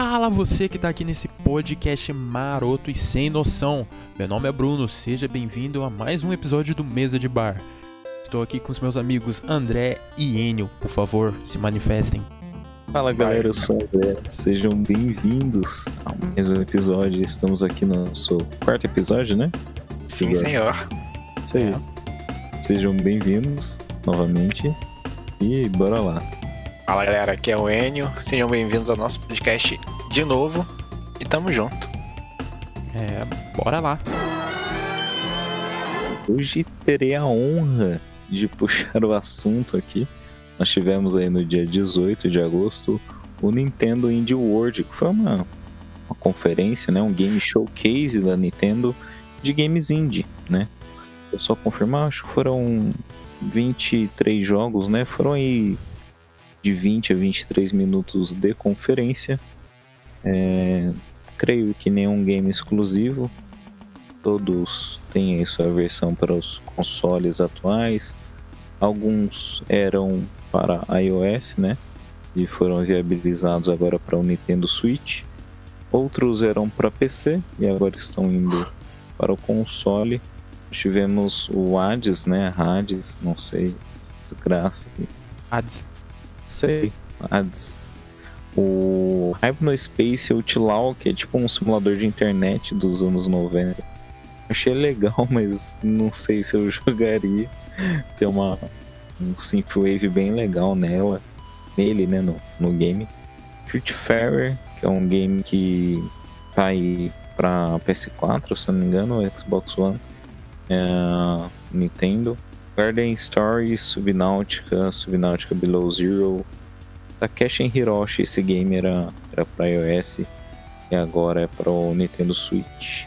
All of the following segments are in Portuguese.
Fala você que tá aqui nesse podcast maroto e sem noção. Meu nome é Bruno, seja bem-vindo a mais um episódio do Mesa de Bar. Estou aqui com os meus amigos André e Enio, por favor, se manifestem. Fala galera, eu sou o André, sejam bem-vindos a mais um episódio. Estamos aqui no nosso quarto episódio, né? Sim, senhor. Isso aí. Sejam bem-vindos novamente e bora lá. Fala galera, aqui é o Enio, sejam bem-vindos ao nosso podcast de novo e tamo junto. É, bora lá. Hoje terei a honra de puxar o assunto aqui. Nós tivemos aí no dia 18 de agosto o Nintendo Indie World, que foi uma, uma conferência, né, um game showcase da Nintendo de games indie, né? Eu só confirmar, acho que foram 23 jogos, né? Foram aí de 20 a 23 minutos de conferência. É, creio que nenhum game exclusivo. Todos têm aí sua versão para os consoles atuais. Alguns eram para iOS, né? E foram viabilizados agora para o Nintendo Switch. Outros eram para PC e agora estão indo para o console. Tivemos o Hades, né? Hades, não sei, desgraça. Hades. Sei. O Hypnospace Outlaw, que é tipo um simulador de internet dos anos 90. Achei legal, mas não sei se eu jogaria. Tem uma um synthwave bem legal nela, nele, né, no, no game. Fairer, que é um game que tá aí pra PS4, se não me engano, Xbox One, é, Nintendo. Garden Stories, Subnautica, Subnautica Below Zero. Takeshi Hiroshi, esse game era, era pra iOS e agora é pro Nintendo Switch.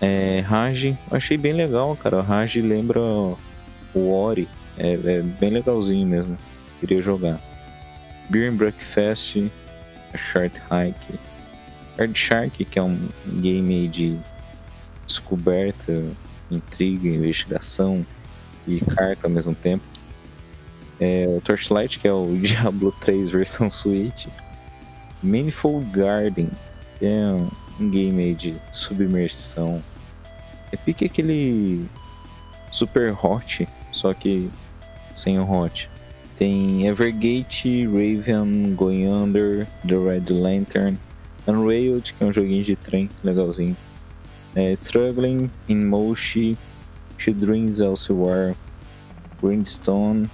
É, Rage, achei bem legal, cara. Rage lembra o Ori, é, é, bem legalzinho mesmo. Queria jogar. Beer and Breakfast, Short Hike. Hard Shark, que é um game de descoberta, intriga, investigação e carta ao mesmo tempo. É, o Torchlight, que é o Diablo 3 versão Switch. Manifold Garden, que é um, game de submersão. É pique aquele Super Hot, só que sem o Hot. Tem Evergate, Raven, Going Under, The Red Lantern, Unrailed, que é um joguinho de trem legalzinho. É, Struggling, In Motion, She Dreams Elsewhere, Grindstone.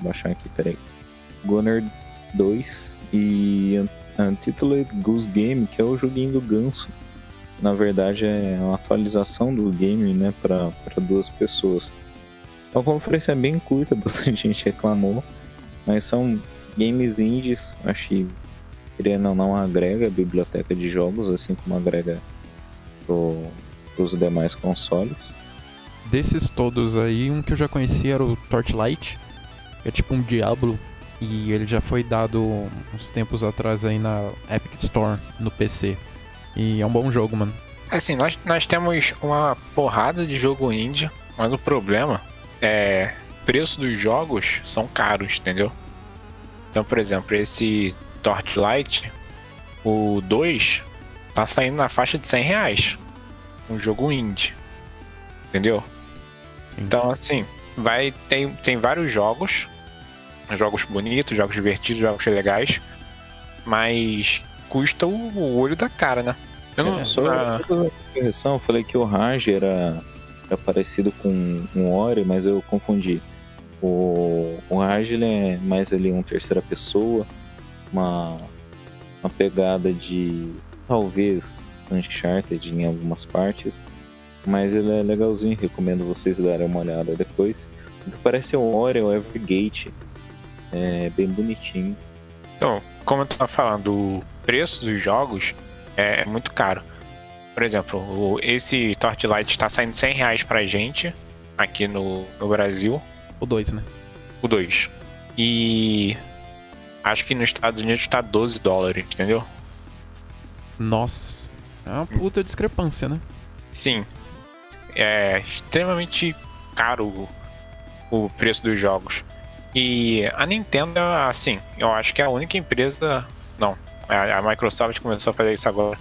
Vou baixar aqui, peraí. Gunner 2 e Untitled Goose Game, que é o joguinho do ganso. Na verdade, é uma atualização do game né, para duas pessoas. A conferência é bem curta, bastante gente reclamou, mas são games indies, acho que querendo ou não agrega a biblioteca de jogos, assim como agrega para os demais consoles. Desses todos aí, um que eu já conhecia era o Torchlight, é tipo um Diablo, e ele já foi dado uns tempos atrás aí na Epic Store no PC. E é um bom jogo, mano. Assim, nós, nós temos uma porrada de jogo indie, mas o problema é preço dos jogos são caros, entendeu? Então, por exemplo, esse Torchlight, o 2 tá saindo na faixa de 100 reais. Um jogo indie. Entendeu? Então, assim, vai tem, tem vários jogos. Jogos bonitos, jogos divertidos, jogos legais. Mas custa o olho da cara, né? Eu não, é, só na... correção, eu falei que o Raj era, era parecido com um Ori, mas eu confundi. O, o Raj ele é mais ali um terceira pessoa, uma, uma pegada de talvez Uncharted em algumas partes, mas ele é legalzinho, recomendo vocês darem uma olhada depois. O que parece o Ori o Evergate, é bem bonitinho. Então, como eu tava falando, o preço dos jogos é muito caro. Por exemplo, esse Torchlight está saindo 100 reais pra gente aqui no, no Brasil. O 2, né? O 2. E acho que nos Estados Unidos está 12 dólares, entendeu? Nossa, é uma puta discrepância, né? Sim. É extremamente caro o, o preço dos jogos. E a Nintendo, assim, eu acho que é a única empresa. Não, A, Microsoft começou a fazer isso agora.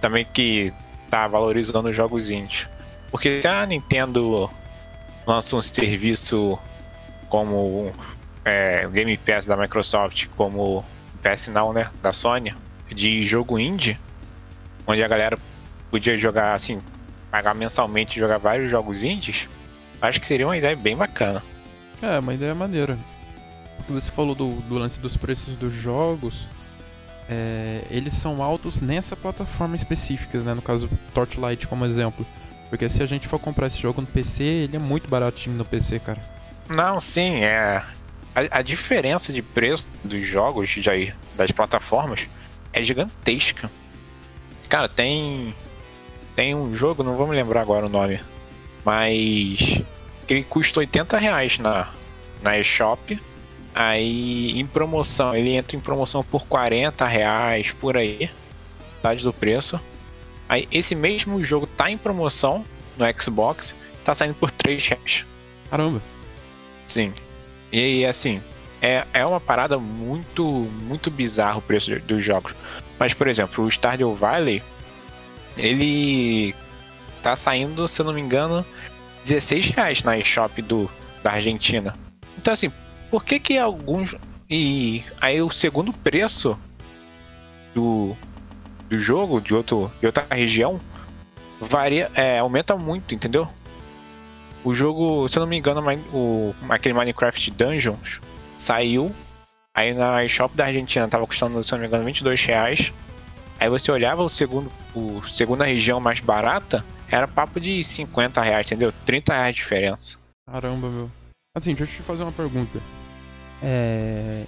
Também que tá valorizando os jogos indie. Porque se a Nintendo lança um serviço como é, o Game Pass da Microsoft, como PS Now, né, da Sony, de jogo indie, onde a galera podia jogar assim, pagar mensalmente e jogar vários jogos indies, acho que seria uma ideia bem bacana. É, uma ideia maneira. Você falou do, do lance dos preços dos jogos. É, eles são altos nessa plataforma específica, né? No caso, Torchlight como exemplo. Porque se a gente for comprar esse jogo no PC, ele é muito baratinho no PC, cara. Não, sim, é. A, a diferença de preço dos jogos de aí, das plataformas é gigantesca. Cara, tem. Tem um jogo, não vou me lembrar agora o nome. Mas. Ele custa 80 reais na, na eShop. Aí em promoção, ele entra em promoção por 40 reais por aí. Metade do preço. Aí esse mesmo jogo tá em promoção no Xbox, tá saindo por 3 reais. Caramba. Sim. E assim, é, é uma parada muito, muito bizarro o preço dos jogos. Mas, por exemplo, o Stardew Valley, ele tá saindo, se eu não me engano, 16 reais na eShop do, da Argentina. Então, assim, por que que alguns... E aí o segundo preço do, do jogo, de, outro, de outra região, varia, é, aumenta muito, entendeu? O jogo, se eu não me engano, o, aquele Minecraft Dungeons saiu. Aí na eShop da Argentina tava custando, se eu não me engano, 22 reais. Aí você olhava o segundo, o segunda região mais barata, era papo de 50 reais, entendeu? 30 reais de diferença. Caramba, meu. Assim, deixa eu te fazer uma pergunta. É...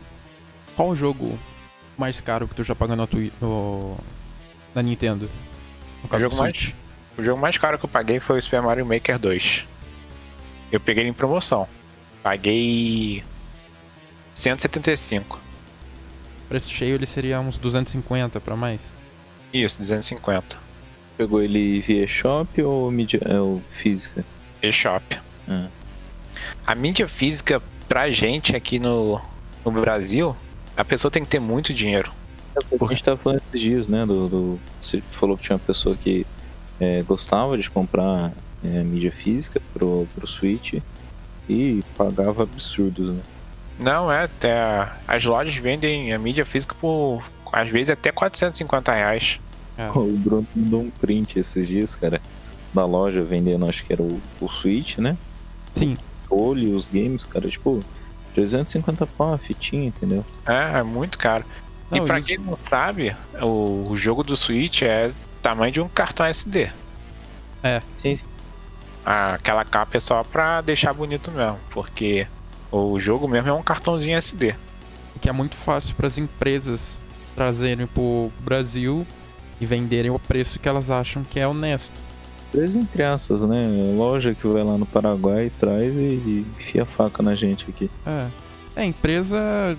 Qual o jogo mais caro que tu já pagou na, tu... no... na Nintendo? O jogo, mais... o jogo mais caro que eu paguei foi o Super Mario Maker 2. Eu peguei ele em promoção. Paguei 175. Preço cheio ele seria uns 250 para mais? Isso, 250. Pegou ele via shop ou mídia é, ou física? E-shop. Ah. A mídia física pra gente aqui no, no Brasil, a pessoa tem que ter muito dinheiro. É, a gente tava falando esses dias, né? Do, do, você falou que tinha uma pessoa que é, gostava de comprar é, mídia física pro, pro Switch e pagava absurdos, né? Não, é, até as lojas vendem a mídia física por às vezes até 450 reais. É. O Bruno mandou um print esses dias, cara, da loja vendendo, acho que era o, o Switch, né? Sim. O e os games, cara, tipo, 350 pau a fitinha, entendeu? É, é muito caro. Não, e pra isso... quem não sabe, o, o jogo do Switch é tamanho de um cartão SD. É. Sim, sim aquela capa é só pra deixar bonito mesmo, porque o jogo mesmo é um cartãozinho SD. Que é muito fácil para as empresas trazerem pro Brasil e venderem o preço que elas acham que é honesto. Empresa entre aspas, né? Loja que vai lá no Paraguai e traz e, enfia a faca na gente aqui. É. É, empresa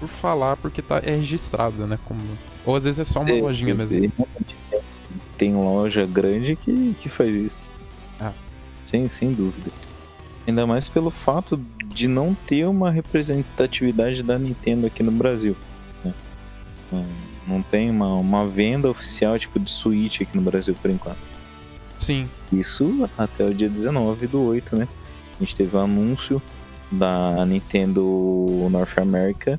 por falar porque tá, é registrada, né? Como... Ou às vezes é só uma é, lojinha mesmo. Tem loja grande que, que faz isso. Ah. Sem, sem dúvida. Ainda mais pelo fato de não ter uma representatividade da Nintendo aqui no Brasil. Né? Não tem uma, uma venda oficial tipo de Switch aqui no Brasil por enquanto. Sim. Isso até o dia 19 do 8, né? A gente teve o um anúncio da Nintendo North America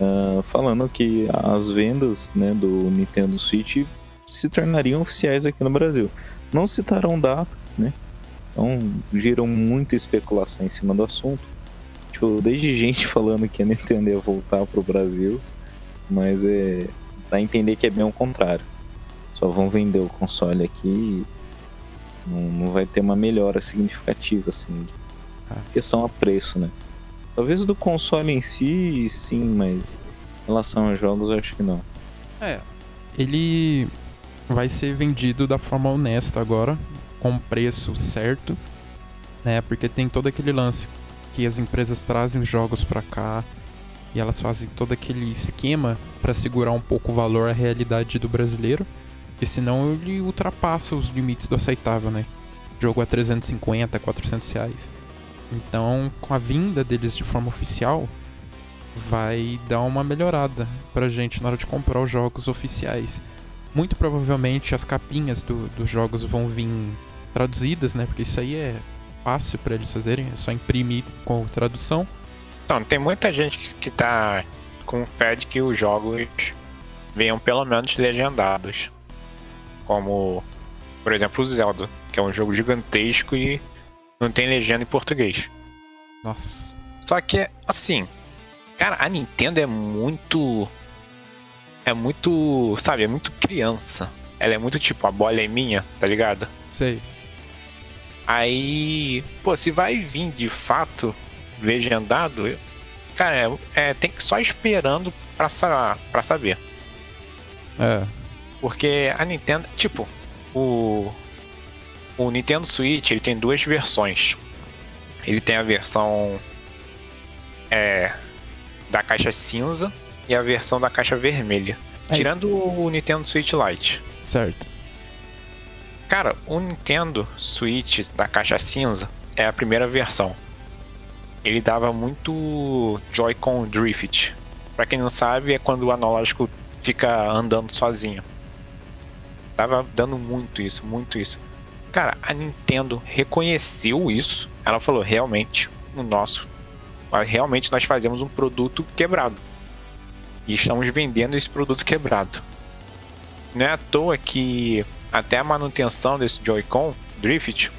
uh, falando que as vendas né, do Nintendo Switch se tornariam oficiais aqui no Brasil. Não citaram data, né? Então geram muita especulação em cima do assunto. Tipo, desde gente falando que a Nintendo ia voltar pro Brasil, mas é. dá a entender que é bem o contrário. Só vão vender o console aqui e não, não vai ter uma melhora significativa, assim. Ah. Questão a preço, né? Talvez do console em si, sim, mas em relação aos jogos, eu acho que não. É, ele vai ser vendido da forma honesta agora, com o preço certo, né? Porque tem todo aquele lance que as empresas trazem os jogos para cá e elas fazem todo aquele esquema para segurar um pouco o valor à realidade do brasileiro, porque senão ele ultrapassa os limites do aceitável, né? jogo a 350, 400 reais. Então, com a vinda deles de forma oficial, vai dar uma melhorada. pra gente na hora de comprar os jogos oficiais. Muito provavelmente as capinhas do, dos jogos vão vir traduzidas, né? Porque isso aí é fácil para eles fazerem, é só imprimir com tradução. Então, tem muita gente que, tá com fé de que os jogos venham pelo menos legendados. Como, por exemplo, o Zelda, que é um jogo gigantesco e não tem legenda em português. Nossa. Só que, assim, cara, a Nintendo é muito. É muito. Sabe, é muito criança. Ela é muito tipo, a bola é minha, tá ligado? Sei. Aí, pô, se vai vir de fato legendado, cara, é, é, tem que só esperando pra, sa pra saber. É. Porque a Nintendo, tipo, o o Nintendo Switch, ele tem duas versões. Ele tem a versão é da caixa cinza e a versão da caixa vermelha. Aí. Tirando o Nintendo Switch Lite. Certo. Cara, o Nintendo Switch da caixa cinza é a primeira versão. Ele dava muito Joy-Con Drift. Pra quem não sabe, é quando o analógico fica andando sozinho. Tava dando muito isso, muito isso. Cara, a Nintendo reconheceu isso. Ela falou, realmente, o nosso. Realmente nós fazemos um produto quebrado. E estamos vendendo esse produto quebrado. Não é à toa que até a manutenção desse Joy-Con Drift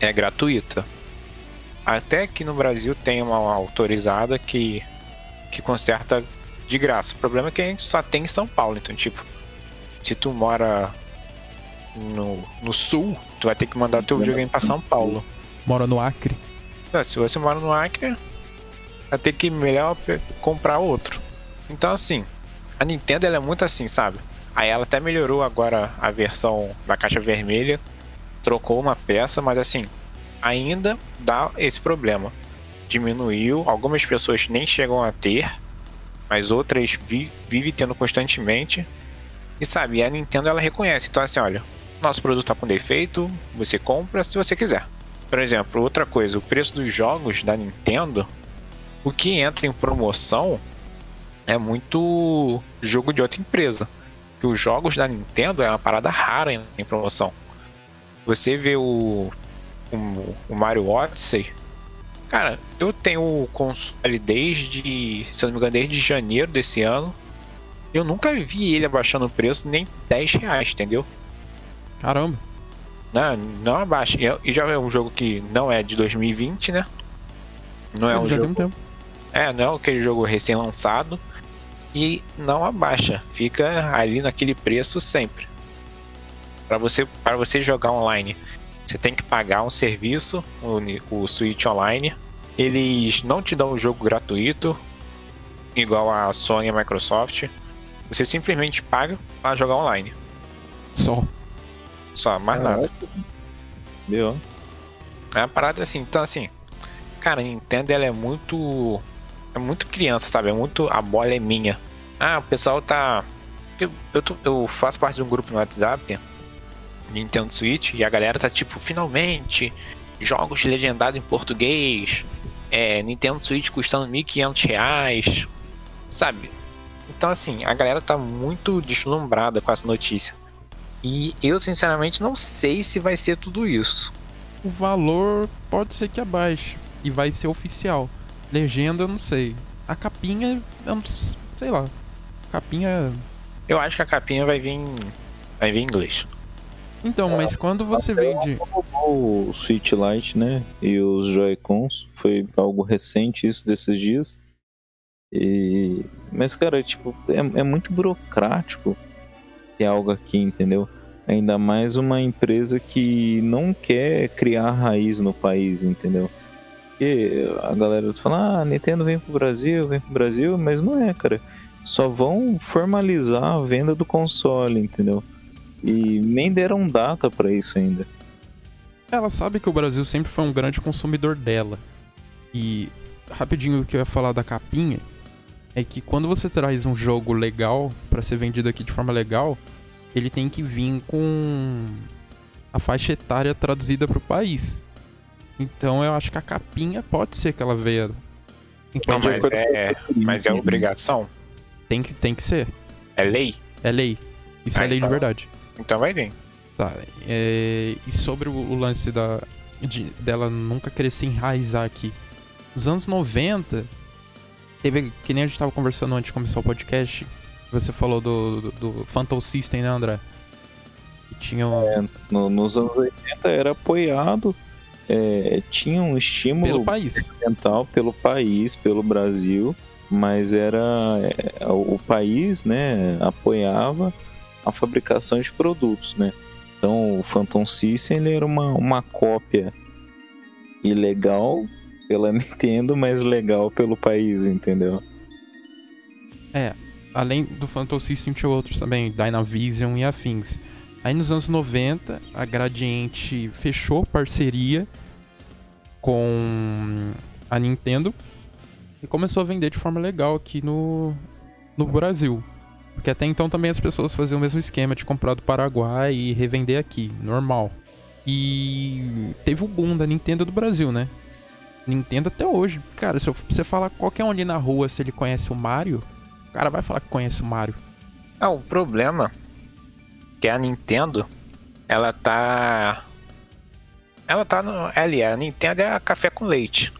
é gratuita. Até que no Brasil tem uma autorizada que, que conserta de graça. O problema é que a gente só tem em São Paulo. Então, tipo, se tu mora no, no sul, tu vai ter que mandar teu videogame pra São Paulo. Mora no Acre. Ah, Se você mora no Acre, vai ter que melhor comprar outro. Então, assim, a Nintendo ela é muito assim, sabe? Aí ela até melhorou agora a versão da caixa vermelha, trocou uma peça, mas assim, ainda dá esse problema. Diminuiu, algumas pessoas nem chegam a ter, mas outras vi vivem tendo constantemente. E sabe, a Nintendo ela reconhece. Então, assim, olha, nosso produto tá com defeito, você compra se você quiser. Por exemplo, outra coisa, o preço dos jogos da Nintendo, o que entra em promoção é muito jogo de outra empresa. Que os jogos da Nintendo é uma parada rara em, em promoção. Você vê o, o, o Mario Odyssey. Cara, eu tenho o console desde, se eu não me engano, desde janeiro desse ano. Eu nunca vi ele abaixando o preço nem 10 reais, entendeu? Caramba. Não, não abaixa. E é- E já é um jogo que não é de 2020, né? Não é um Já jogo. tempo. É, não é aquele jogo recém-lançado. E não abaixa. Fica ali naquele preço sempre. Para você, para você jogar online, você tem que pagar um serviço, o, o Switch Online. Eles não te dão o jogo gratuito, igual a Sony e a Microsoft. Você simplesmente paga para jogar online. Só. Só, mais nada. Deu. É uma parada assim, então assim, cara, a Nintendo ela é muito. É muito criança, sabe? É muito. A bola é minha. Ah, o pessoal tá. Eu, eu, tô- eu faço parte de um grupo no WhatsApp, Nintendo Switch, e a galera tá tipo, finalmente, jogos legendados em português, é, Nintendo Switch custando 1.500 reais, sabe? Então assim, a galera tá muito deslumbrada com essa notícia. E eu, sinceramente, não sei se vai ser tudo isso. O valor pode ser que abaixe. E vai ser oficial. Legenda, eu não sei. A capinha, eu não sei lá. Capinha. Eu acho que a capinha vai vir em, vai vir em inglês. Então, mas quando você vende. O Switch Lite, né? E os Joy-Cons. Foi algo recente isso desses dias. E... Mas, cara, tipo, é, é muito burocrático ter algo aqui, entendeu? Ainda mais uma empresa que não quer criar raiz no país, entendeu? Porque a galera fala, ah, Nintendo vem pro Brasil, vem pro Brasil, mas não é, cara. Só vão formalizar a venda do console, entendeu? E nem deram data pra isso ainda. Ela sabe que o Brasil sempre foi um grande consumidor dela. E rapidinho o que eu ia falar da capinha é que quando você traz um jogo legal pra ser vendido aqui de forma legal, ele tem que vir com a faixa etária traduzida pro país. Então eu acho que a capinha pode ser que ela veia. em Não, mas é, mas é obrigação. Tem que, tem que ser. É lei? É lei. Isso Ah, é lei então- de verdade. Então vai vir. Tá. é, e sobre o, o lance da, de- dela nunca querer se enraizar aqui. Nos anos 90, teve. Que nem a gente tava conversando antes de começar o podcast. Você falou do, do, do Phantom System, né, André? Que tinha um, No- nos anos 80 era apoiado, é, tinha um estímulo pelo país. ambiental pelo país, pelo Brasil, mas era é, o país, né, apoiava a fabricação de produtos, né? Então o Phantom System ele era uma, uma cópia ilegal pela Nintendo, mas legal pelo país, entendeu? Além do Phantom System tinha outros também, Dynavision e afins. Aí nos anos 90, a Gradiente fechou parceria com a Nintendo e começou a vender de forma legal aqui no, no Brasil. Porque até então também as pessoas faziam o mesmo esquema de comprar do Paraguai e revender aqui, normal. E teve o boom da Nintendo do Brasil, né? Nintendo até hoje. Cara, se você falar qualquer um ali na rua se ele conhece o Mario, o cara vai falar que conhece o Mario. Ah, o problema é que a Nintendo, ela tá. Ela tá no. Ali, a Nintendo é café com leite.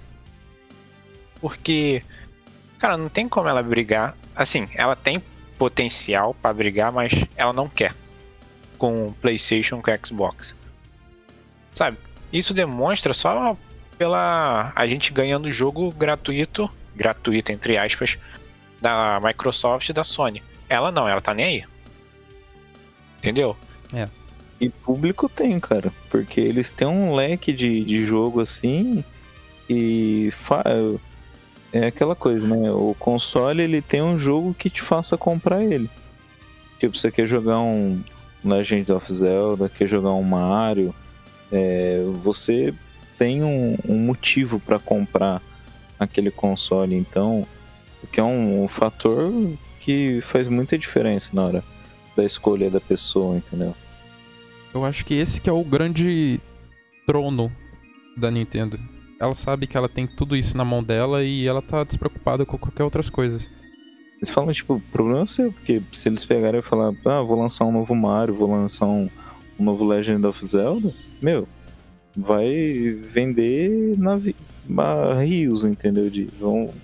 Porque. Cara, não tem como ela brigar. Assim, ela tem potencial pra brigar, mas ela não quer. Com o PlayStation, com o Xbox. Sabe? Isso demonstra só pela. A gente ganhando jogo gratuito. Gratuito, entre aspas. Da Microsoft e da Sony. Ela não, ela tá nem aí. Entendeu? E público tem, cara, porque eles têm um leque de, de jogo assim e fa- é aquela coisa, né? O console ele tem um jogo que te faça comprar ele. Tipo, você quer jogar um Legend of Zelda, quer jogar um Mario, é, você tem um, um motivo para comprar aquele console, então, que é um, um fator que faz muita diferença na hora da escolha da pessoa, entendeu? Eu acho que esse que é o grande trono da Nintendo. Ela sabe que ela tem tudo isso na mão dela e ela tá despreocupada com qualquer outras coisas. Eles falam, tipo, o problema é seu, porque se eles pegarem e falar, ah, vou lançar um novo Mario, vou lançar um, um novo Legend of Zelda, meu, vai vender navi rios, entendeu? De, vão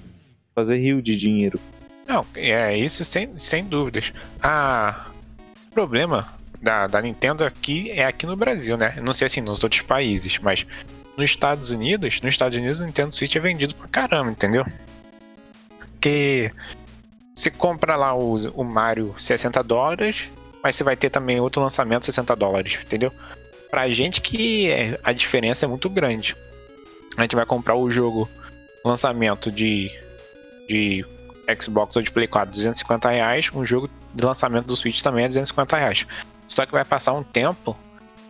fazer rio de dinheiro. Não, é isso sem, sem dúvidas. Ah, o problema da, da Nintendo aqui é aqui no Brasil, né? Não sei assim nos outros países, mas nos Estados Unidos, nos Estados Unidos o Nintendo Switch é vendido pra caramba, entendeu? Porque você compra lá o, o Mario 60 dólares, mas você vai ter também outro lançamento 60 dólares, entendeu? Pra gente que é- a diferença é muito grande. A gente vai comprar o jogo lançamento de, de Xbox ou de Play 4 250 reais, um jogo de lançamento do Switch também é 250 reais. Só que vai passar um tempo,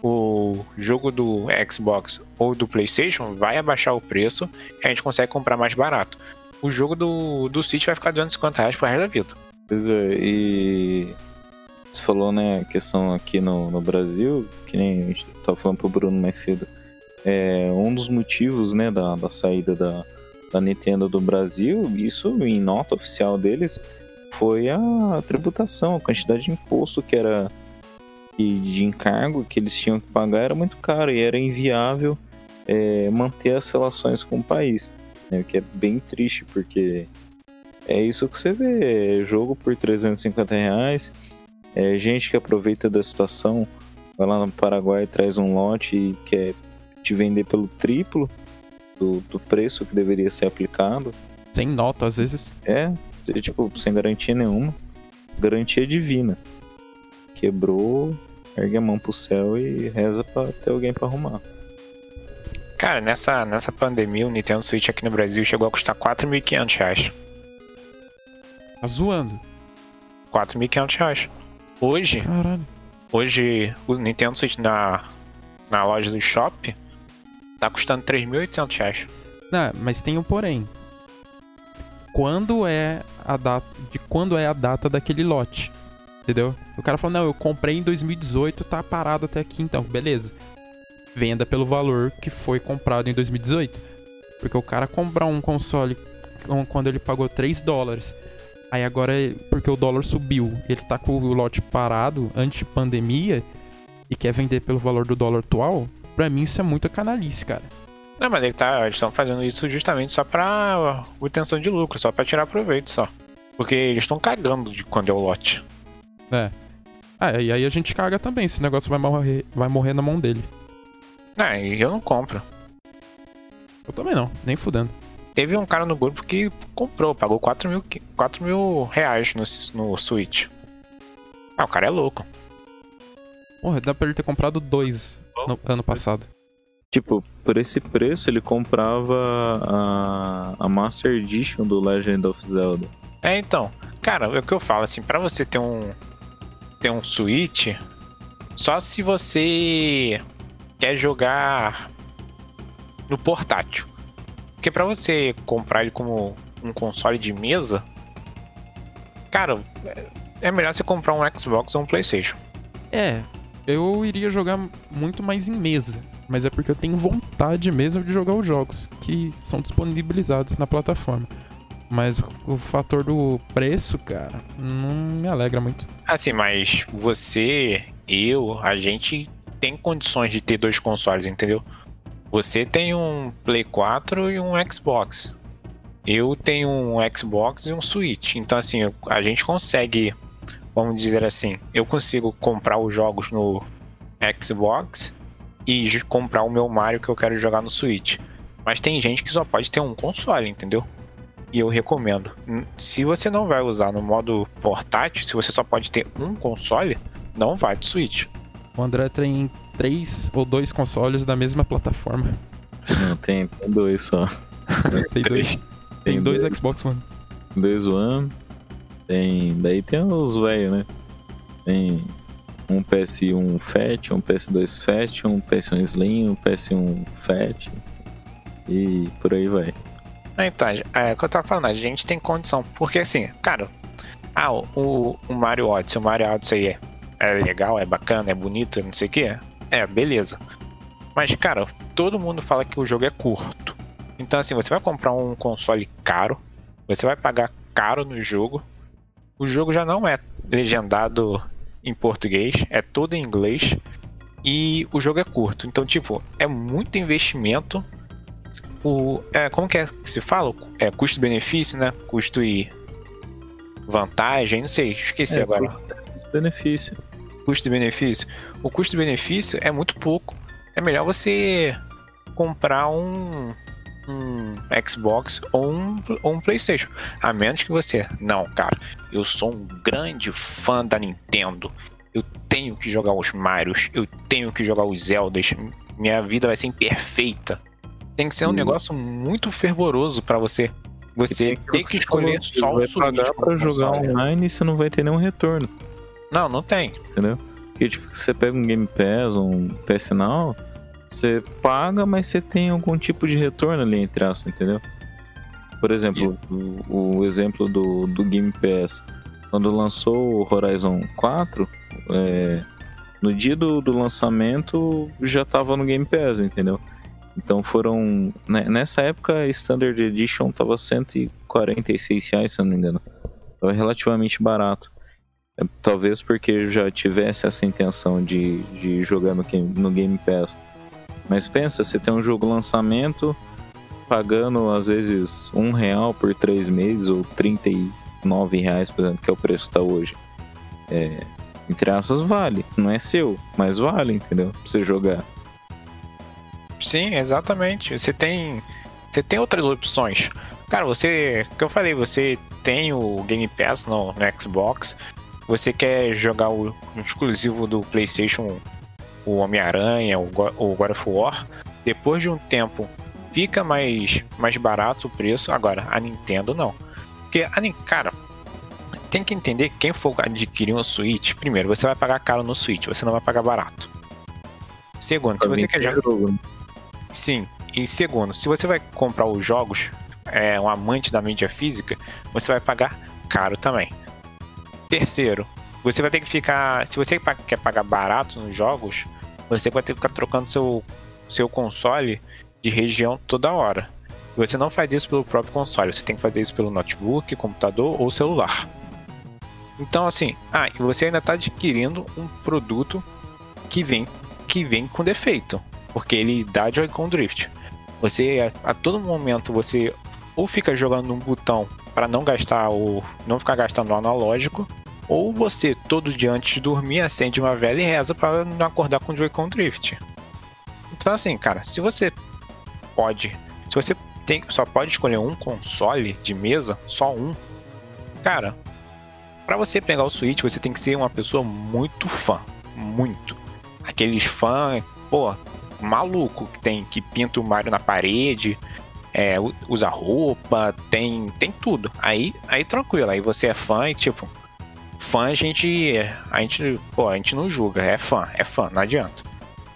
o jogo do Xbox ou do PlayStation vai abaixar o preço e a gente consegue comprar mais barato. O jogo do, do Switch vai ficar 250 reais pro resto da vida. Pois é, e você falou, né, a questão aqui no, no Brasil, que nem a gente tava falando pro Bruno mais cedo, é um dos motivos, né, da, da saída da, da Nintendo do Brasil, isso em nota oficial deles, foi a tributação, a quantidade de imposto que era de encargo que eles tinham que pagar era muito caro e era inviável é, manter as relações com o país, né, o que é bem triste, porque é isso que você vê, é jogo por 350 reais, é gente que aproveita da situação, vai lá no Paraguai, traz um lote e quer te vender pelo triplo do, do preço que deveria ser aplicado. Sem nota, às vezes. É, é, tipo, sem garantia nenhuma. Garantia divina. Quebrou, ergue a mão pro céu e reza pra ter alguém pra arrumar. Cara, nessa, nessa pandemia, o Nintendo Switch aqui no Brasil chegou a custar 4.500 reais. Tá zoando. 4.500 reais. Hoje, Caralho. hoje o Nintendo Switch na, na loja do Shop tá custando 3.800 reais. Não, mas tem um porém. Quando é a data. De quando é a data daquele lote. Entendeu? O cara falou, não, eu comprei em 2018, tá parado até aqui então, beleza. Venda pelo valor que foi comprado em 2018. Porque o cara comprar um console quando ele pagou 3 dólares Aí agora, porque o dólar subiu, ele tá com o lote parado antes de pandemia e quer vender pelo valor do dólar atual, pra mim isso é muita canalice, cara. Não, mas ele tá, eles estão fazendo isso justamente só pra obtenção de lucro, só pra tirar proveito só. Porque eles estão cagando de quando é o lote. É. Ah, e aí a gente caga também, esse negócio vai morrer, vai morrer na mão dele. Não, e eu não compro. Eu também não, nem fudendo. Teve um cara no grupo que comprou, pagou 4 mil, 4 mil reais no, no Switch. Ah, o cara é louco. Porra, dá pra ele ter comprado dois no ano passado. Tipo, por esse preço ele comprava a, a Master Edition do Legend of Zelda. É, então. Cara, é o que eu falo, assim, pra você ter um. Ter um Switch, só se você quer jogar no portátil. Porque pra você comprar ele como um console de mesa, cara, é melhor você comprar um Xbox ou um PlayStation. É, eu iria jogar muito mais em mesa, mas é porque eu tenho vontade mesmo de jogar os jogos que são disponibilizados na plataforma. Mas o fator do preço, cara, não me alegra muito. Assim, mas você, eu, a gente tem condições de ter dois consoles, entendeu? Você tem um Play 4 e um Xbox. Eu tenho um Xbox e um Switch. Então, assim, a gente consegue, vamos dizer assim, eu consigo comprar os jogos no Xbox e comprar o meu Mario que eu quero jogar no Switch. Mas tem gente que só pode ter um console, entendeu? E eu recomendo. Se você não vai usar no modo portátil, se você só pode ter um console, não vai de Switch. O André tem três ou dois consoles da mesma plataforma. Não, tem, tem dois só. tem dois. Tem, tem dois, dois Xbox One. Dois One. Tem. Daí tem os velhos, né? Tem um PS1 Fat, um PS2 Fat, um PS1 Slim, um PS1 Fat. E por aí vai. Então, é o que eu tava falando, a gente tem condição. Porque assim, cara, ah, o, o Mario Odyssey, o Mario Odyssey é, é legal, é bacana, é bonito, não sei o que. É, beleza. Mas, cara, todo mundo fala que o jogo é curto. Então, assim, você vai comprar um console caro, você vai pagar caro no jogo. O jogo já não é legendado em português, é todo em inglês. E o jogo é curto. Então, tipo, é muito investimento o é, como que é que se fala? É custo-benefício, né? Custo e vantagem, não sei, esqueci é, agora. Benefício. Custo-benefício. O custo-benefício é muito pouco. É melhor você comprar um, um Xbox ou um, ou um PlayStation. A menos que você. Não, cara, eu sou um grande fã da Nintendo. Eu tenho que jogar os Marios, eu tenho que jogar os Zeldas. Minha vida vai ser imperfeita. Tem que ser um negócio muito fervoroso para você. Você ter que escolher só o pagar pra jogar online e você não vai ter nenhum retorno. Não, não tem. Entendeu? Porque tipo, você pega um Game Pass, um PS Now, você paga, mas você tem algum tipo de retorno ali entre aspas, entendeu? Por exemplo, o, o, exemplo do, do Game Pass. Quando lançou o Horizon 4, é, no dia do, do lançamento já tava no Game Pass, entendeu? Então foram. Né, nessa época a Standard Edition tava 146 reais, se eu não me engano. Tava relativamente barato. É, talvez porque já tivesse essa intenção de, de jogar no, no Game Pass. Mas pensa, você tem um jogo lançamento pagando às vezes um real por três meses ou 39 reais, por exemplo, que é o preço que tá hoje. É, entre aspas, vale. Não é seu, mas vale, entendeu? Pra você jogar. Sim, exatamente. Você tem, você tem outras opções. Cara, você, que eu falei, você tem o Game Pass no, no Xbox. Você quer jogar o, o exclusivo do PlayStation, o Homem-Aranha, o, o God of War. Depois de um tempo, fica mais, mais barato o preço. Agora, a Nintendo não. Porque, a, cara, tem que entender que quem for adquirir um Switch, primeiro, você vai pagar caro no Switch, você não vai pagar barato. Segundo, se você quer jogar. Sim, e segundo, se você vai comprar os jogos, é um amante da mídia física, você vai pagar caro também. Terceiro, você vai ter que ficar. Se você quer pagar barato nos jogos, você vai ter que ficar trocando seu, seu console de região toda hora. Você não faz isso pelo próprio console, você tem que fazer isso pelo notebook, computador ou celular. Então, assim, ah, e você ainda está adquirindo um produto que vem, que vem com defeito, porque ele dá Joy-Con Drift. Você, a, a todo momento, você ou fica jogando um botão para não gastar o, não ficar gastando o analógico, ou você todo dia antes de dormir acende uma vela e reza para não acordar com Joy-Con Drift. Então, assim, cara, se você pode, se você tem, só pode escolher um console de mesa, só um. Cara, para você pegar o Switch, você tem que ser uma pessoa muito fã, muito. Aqueles fãs, pô, maluco que tem que pinta o Mario na parede, é, usa roupa, tem tem tudo. Aí aí tranquilo, aí você é fã e tipo, fã a gente a gente, pô, a gente não julga, é fã, é fã, não adianta.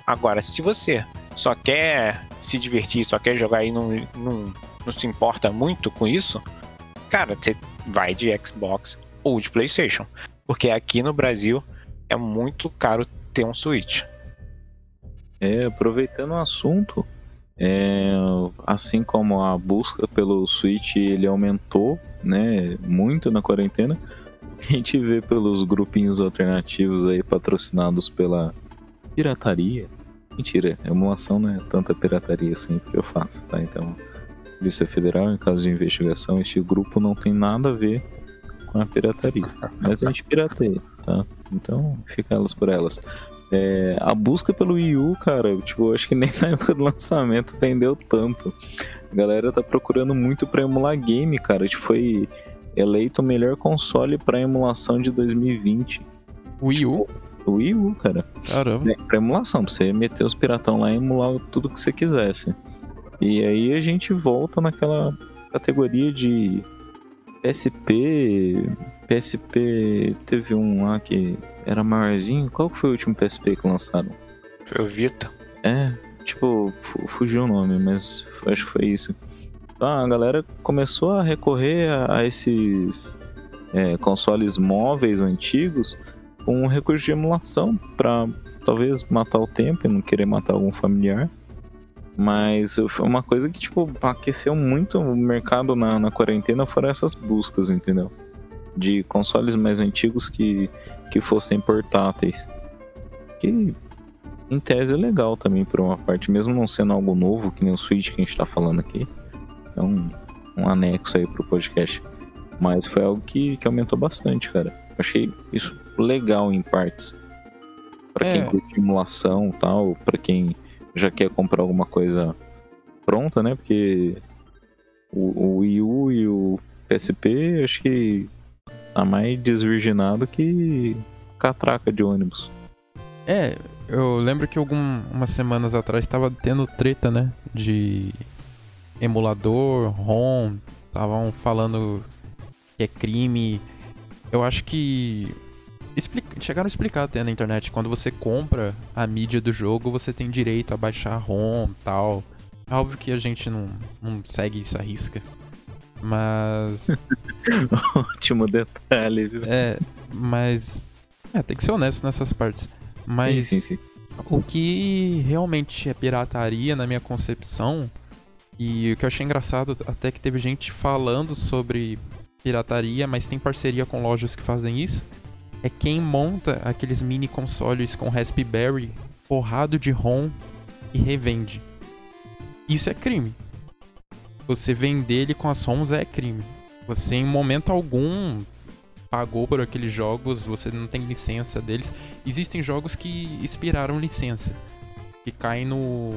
Agora, se você só quer se divertir, só quer jogar e não, não, não se importa muito com isso, cara, você vai de Xbox ou de PlayStation. Porque aqui no Brasil é muito caro ter um Switch. É, aproveitando o assunto, é, assim como a busca pelo Switch ele aumentou, né, muito na quarentena, a gente vê pelos grupinhos alternativos aí patrocinados pela pirataria, Mentira, emulação não é tanta pirataria assim que eu faço, tá? Então, Polícia Federal, em caso de investigação, este grupo não tem nada a ver com a pirataria. Mas a gente pirateia, tá? Então, fica elas por elas. É, a busca pelo Wii U, cara, tipo, acho que nem na época do lançamento vendeu tanto. A galera tá procurando muito pra emular game, cara. Tipo, foi eleito o melhor console para emulação de 2020. Wii U? O Wii U, cara. Caramba. É, pra emulação, pra você meter os piratão lá e emular tudo que você quisesse. E aí a gente volta naquela categoria de PSP. PSP teve um lá que era maiorzinho. Qual foi o último PSP que lançaram? Foi o Vita. É, tipo, fugiu o nome, mas acho que foi isso. Então a galera começou a recorrer a, a esses é, consoles móveis antigos um recurso de emulação para talvez matar o tempo e não querer matar algum familiar. Mas foi uma coisa que, tipo, aqueceu muito o mercado na, na quarentena foram essas buscas, entendeu? De consoles mais antigos que, que fossem portáteis. Que, em tese, é legal também, por uma parte, mesmo não sendo algo novo, que nem o Switch que a gente tá falando aqui. É um, um anexo aí pro podcast. Mas foi algo que, que aumentou bastante, cara. Achei isso legal em partes. Para quem é. curte emulação e tal, para quem já quer comprar alguma coisa pronta, né? Porque o, o Wii U e o PSP acho que tá mais desvirginado que catraca de ônibus. É, eu lembro que algumas semanas atrás estava tendo treta, né? De emulador, ROM, estavam falando que é crime. Eu acho que Explica, chegaram a explicar até na internet, quando você compra a mídia do jogo, você tem direito a baixar ROM tal. É óbvio que a gente não, não segue isso à risca. Mas. Ótimo detalhe, viu? É, mas. É, tem que ser honesto nessas partes. Mas. Sim, sim, sim. O que realmente é pirataria, na minha concepção, e o que eu achei engraçado, até que teve gente falando sobre pirataria, mas tem parceria com lojas que fazem isso é quem monta aqueles mini consoles com Raspberry forrado de ROM e revende. Isso é crime. Você vender ele com as ROMs é crime. Você em momento algum pagou por aqueles jogos, você não tem licença deles. Existem jogos que expiraram licença, que caem no,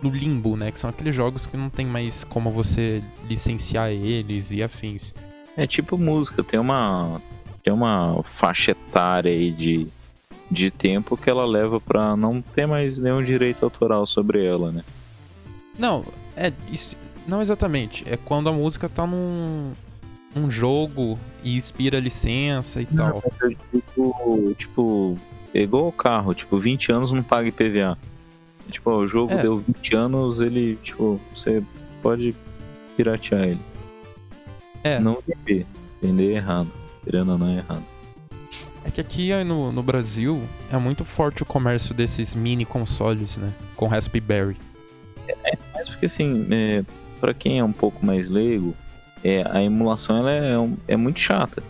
no limbo, né? Que são aqueles jogos que não tem mais como você licenciar eles e afins. É tipo música, tem uma tem uma faixa etária aí de, de tempo que ela leva para não ter mais nenhum direito autoral sobre ela, né? Não, é isso, não exatamente. É quando a música tá num, num jogo e expira licença e não, tal. É tipo, tipo, é igual o carro, tipo, 20 anos não paga IPVA. Tipo, o jogo é. deu 20 anos, ele, tipo, você pode piratear ele. É. Não vender, vender errado querendo ou não é errado. É que aqui no, no Brasil é muito forte o comércio desses mini consoles, né? Com Raspberry. É, mas porque assim, é, para quem é um pouco mais leigo, é, a emulação ela é, é muito chata.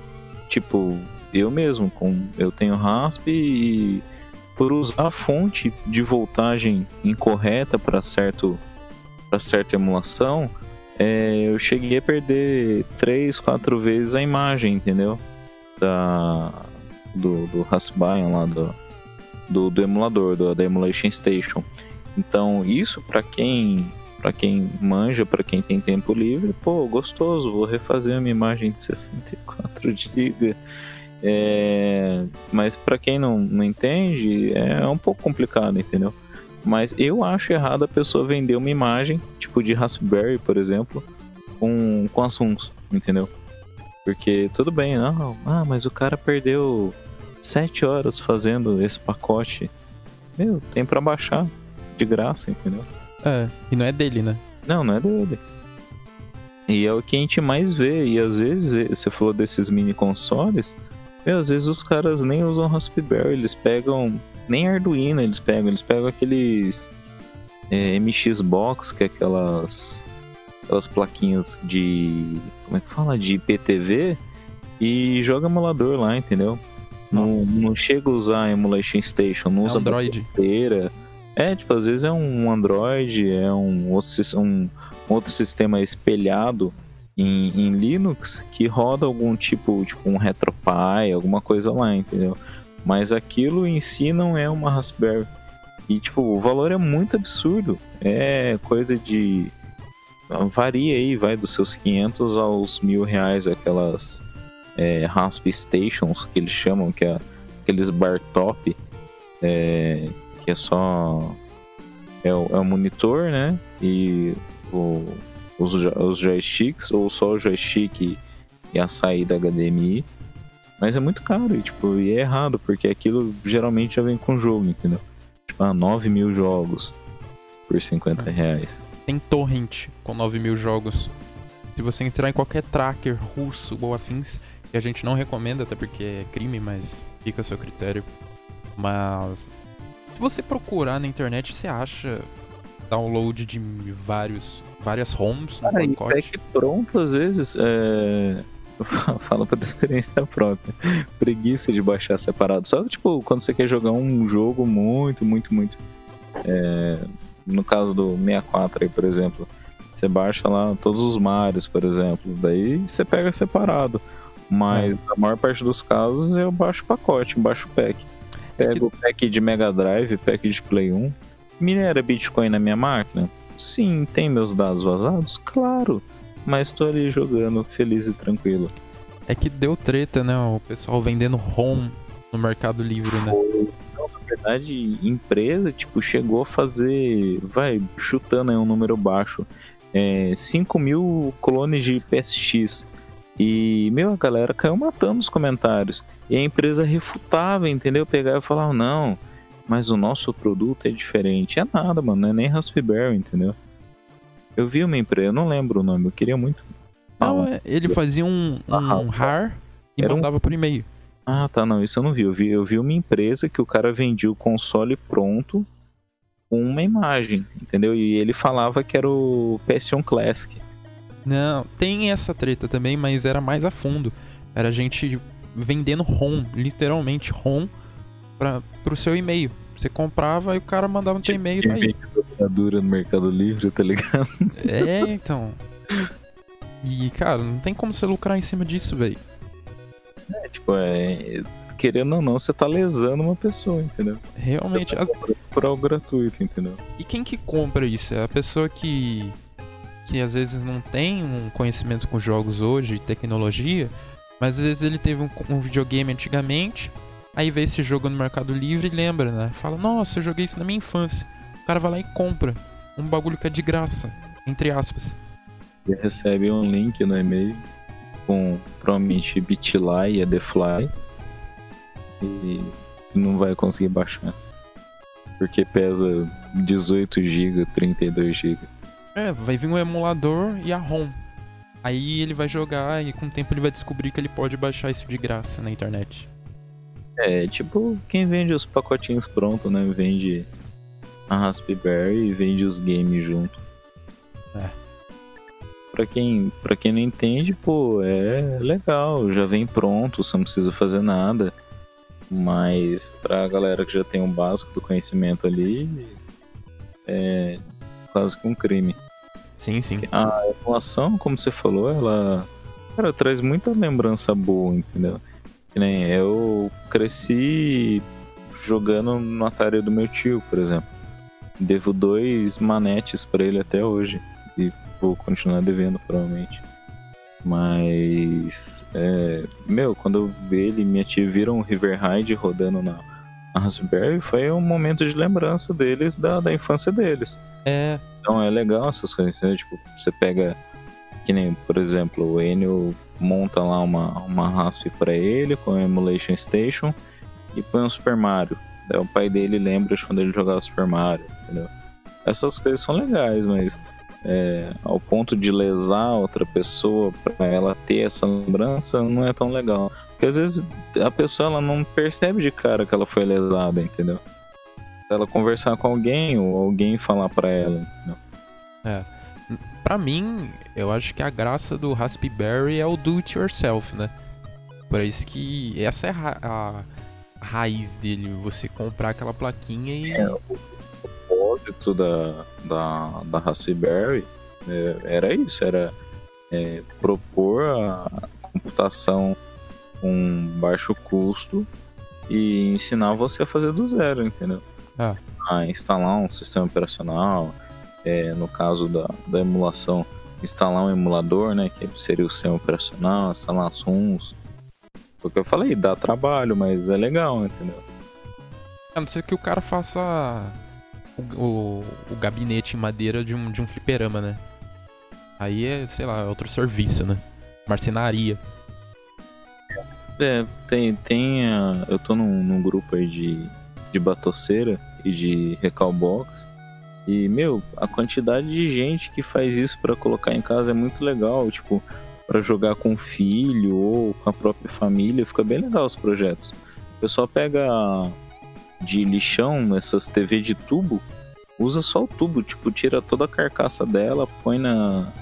Tipo, eu mesmo, com, eu tenho RASP e por usar a fonte de voltagem incorreta para certo para certa emulação, é, eu cheguei a perder 3, 4 vezes a imagem, entendeu? Da, do, do Raspbian lá, do, do, do emulador, do, da Emulation Station. Então, isso para quem para quem manja, para quem tem tempo livre, pô, gostoso, vou refazer uma imagem de 64 GB. É, mas para quem não, não entende, é um pouco complicado, entendeu? Mas eu acho errado a pessoa vender uma imagem, tipo de Raspberry, por exemplo, com, com assuntos, entendeu? Porque tudo bem, não, ah, mas o cara perdeu sete horas fazendo esse pacote. Meu, tem para baixar de graça, entendeu? É, e não é dele, né? Não, não é dele. E é o que a gente mais vê. E às vezes, você falou desses mini consoles, meu, às vezes os caras nem usam Raspberry, eles pegam nem Arduino eles pegam, eles pegam aqueles é, MX Box, que é aquelas aquelas plaquinhas de como é que fala de IPTV e joga emulador lá, entendeu? Não, não chega a usar Emulation Station, não é usa Android. É, tipo, às vezes é um Android, é um outro, um outro sistema espelhado em, em Linux que roda algum tipo, tipo um RetroPie, alguma coisa lá, entendeu? Mas aquilo em si não é uma Raspberry. E, tipo, o valor é muito absurdo. É coisa de. Varia aí, vai dos seus 500 aos mil reais, aquelas é, Rasp Stations que eles chamam, que é aqueles bar top, é, que é só. É o, é o monitor, né? E o, os, os joysticks, ou só o joystick e a saída HDMI. Mas é muito caro e, tipo, e é errado, porque aquilo geralmente já vem com jogo, entendeu? Tipo, ah, 9 mil jogos por 50 reais. Tem torrent com 9 mil jogos. Se você entrar em qualquer tracker russo ou afins, que a gente não recomenda, até porque é crime, mas fica a seu critério. Mas se você procurar na internet, você acha download de vários várias ROMs no Cara, pacote. pronto, às vezes, é Fala por experiência própria. Preguiça de baixar separado. Só tipo, quando você quer jogar um jogo muito, muito, muito. É... No caso do 64 aí, por exemplo. Você baixa lá todos os Marios, por exemplo. Daí você pega separado. Mas é. a maior parte dos casos eu baixo o pacote, baixo o pack. Pego o pack de Mega Drive, pack de Play 1. Minera Bitcoin na minha máquina? Sim. Tem meus dados vazados? Claro mas tô ali jogando feliz e tranquilo. É que deu treta, né? O pessoal vendendo ROM no Mercado Livre, né? Não, na verdade, empresa, tipo, chegou a fazer, vai, chutando aí um número baixo, é, 5 mil clones de PSX. E, meu, a galera caiu matando os comentários. E a empresa refutava, entendeu? Pegava e falava, não, mas o nosso produto é diferente. É nada, mano, não é nem Raspberry, entendeu? Eu vi uma empresa, eu não lembro o nome, eu queria muito. Não, ah, ele fazia um, um RAR e Era mandava um... por e-mail. Ah, tá, não, isso eu não vi. Eu, vi. eu vi uma empresa que o cara vendia o console pronto com uma imagem, entendeu? E ele falava que era o PS1 Classic. Não, tem essa treta também, mas era mais a fundo. Era gente vendendo ROM, literalmente ROM, para pro seu e-mail. Você comprava e o cara mandava no seu e-mail tá aí. Dura no Mercado Livre, tá ligado? É, então. E, cara, não tem como você lucrar em cima disso, velho. É, tipo, é. Querendo ou não, você tá lesando uma pessoa, entendeu? Realmente. Tá as... Por algo gratuito, entendeu? E quem que compra isso? É a pessoa que. Que às vezes não tem um conhecimento com jogos hoje, tecnologia, mas às vezes ele teve um, um videogame antigamente Aí vê esse jogo no Mercado Livre e lembra, né? Fala, nossa, eu joguei isso na minha infância. O cara vai lá e compra um bagulho que é de graça, entre aspas. E recebe um link no e-mail com provavelmente Bitly e Fly e não vai conseguir baixar. Porque pesa 18 GB, 32 GB. É, vai vir um emulador e a ROM. Aí ele vai jogar e com o tempo ele vai descobrir que ele pode baixar isso de graça na internet. É, tipo, quem vende os pacotinhos prontos, né? Vende a Raspberry e vende os games junto. É. pra quem, pra quem não entende, pô, é legal, já vem pronto, você não precisa fazer nada. Mas pra galera que já tem um básico do conhecimento ali, é quase que um crime. Sim, sim. A emulação, como você falou, ela cara, traz muita lembrança boa, entendeu? Que nem eu cresci jogando no Atari do meu tio, por exemplo. Devo dois manetes para ele até hoje. E vou continuar devendo, provavelmente. Mas, é, meu, quando eu vi ele e minha tia viram o River Ride rodando na, na Raspberry, foi um momento de lembrança deles, da, da infância deles. É. Então é legal essas coisas, né? Tipo, você pega, que nem, por exemplo, o Enio monta lá uma, uma rasp para ele com a Emulation Station e põe um Super Mario. Daí o pai dele lembra de quando ele jogava Super Mario, entendeu? Essas coisas são legais, mas é, ao ponto de lesar outra pessoa para ela ter essa lembrança não é tão legal. Porque às vezes a pessoa ela não percebe de cara que ela foi lesada, entendeu? Ela conversar com alguém ou alguém falar para ela, entendeu? É. Pra mim, eu acho que a graça do Raspberry é o do it yourself, né? Por isso que essa é a, raiz dele, você comprar aquela plaquinha e. É, o propósito da, da, da Raspberry é, era isso, era é, propor a computação com baixo custo e ensinar você a fazer do zero, entendeu? Ah. A instalar um sistema operacional, é, no caso da, da emulação, instalar um emulador, né, que seria o sistema operacional, instalar as ROMs. Porque eu falei, dá trabalho, mas é legal, entendeu? A não ser que o cara faça o, o, o gabinete em madeira de um, de um fliperama, né? Aí é, sei lá, outro serviço, né? Marcenaria. É, tem, tem a, eu tô num, num grupo aí de, de batoceira e de recalbox. E, meu, a quantidade de gente que faz isso para colocar em casa é muito legal. Tipo, para jogar com o filho ou com a própria família, fica bem legal os projetos. O pessoal pega de lixão essas TV de tubo, usa só o tubo, tipo, tira toda a carcaça dela, põe na.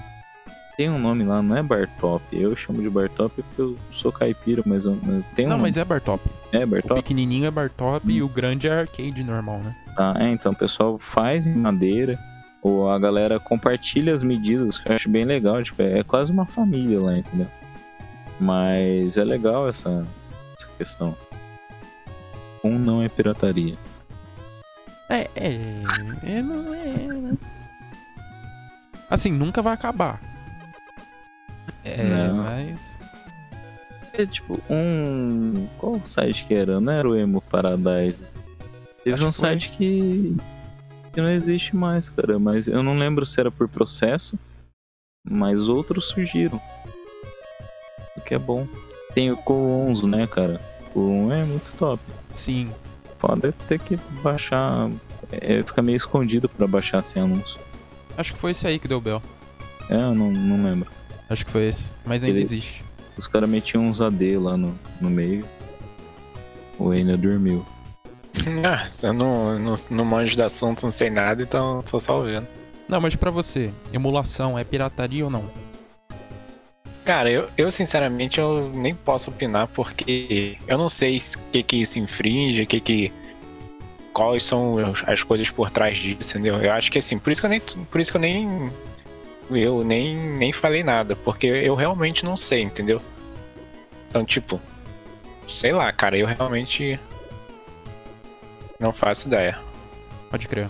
Tem um nome lá, não é Bartop. Eu chamo de Bartop porque eu sou caipira, mas eu, eu tenho Não, um... mas é Bartop. É O Bartop? pequenininho é Bartop Hum. e o grande é arcade normal, né? Ah, é, então o pessoal faz em madeira, ou a galera compartilha as medidas, que eu acho bem legal, tipo, é quase uma família lá, entendeu? Mas é legal essa, essa questão. Um não é pirataria. É, é. é, não é. né? Assim, nunca vai acabar. É, Não. mas. É tipo um. Qual site que era? Não era o Emo Paradise. Teve Acho um foi. site que. que não existe mais, cara. Mas eu não lembro se era por processo. Mas outros surgiram. O que é bom. Tem o Coons, né, cara? O é muito top. Sim. Foda é ter que baixar. É, fica meio escondido pra baixar sem anúncio. Acho que foi esse aí que deu Bel. É, eu não, não lembro. Acho que foi esse. Mas ainda Ele- existe. Os caras metiam uns AD lá no, no meio. O Enio dormiu. Ah, eu não, não, não manjo do assunto, não sei nada, então tô só ouvindo. Não, mas pra você, emulação é pirataria ou não? Cara, eu, eu sinceramente eu nem posso opinar porque eu não sei o que que isso infringe, o que que quais são as coisas por trás disso, entendeu? Eu acho que assim, por isso que eu nem por isso que eu nem eu nem nem falei nada, porque eu realmente não sei, entendeu? Então, tipo, sei lá, cara, eu realmente não faço ideia. Pode crer.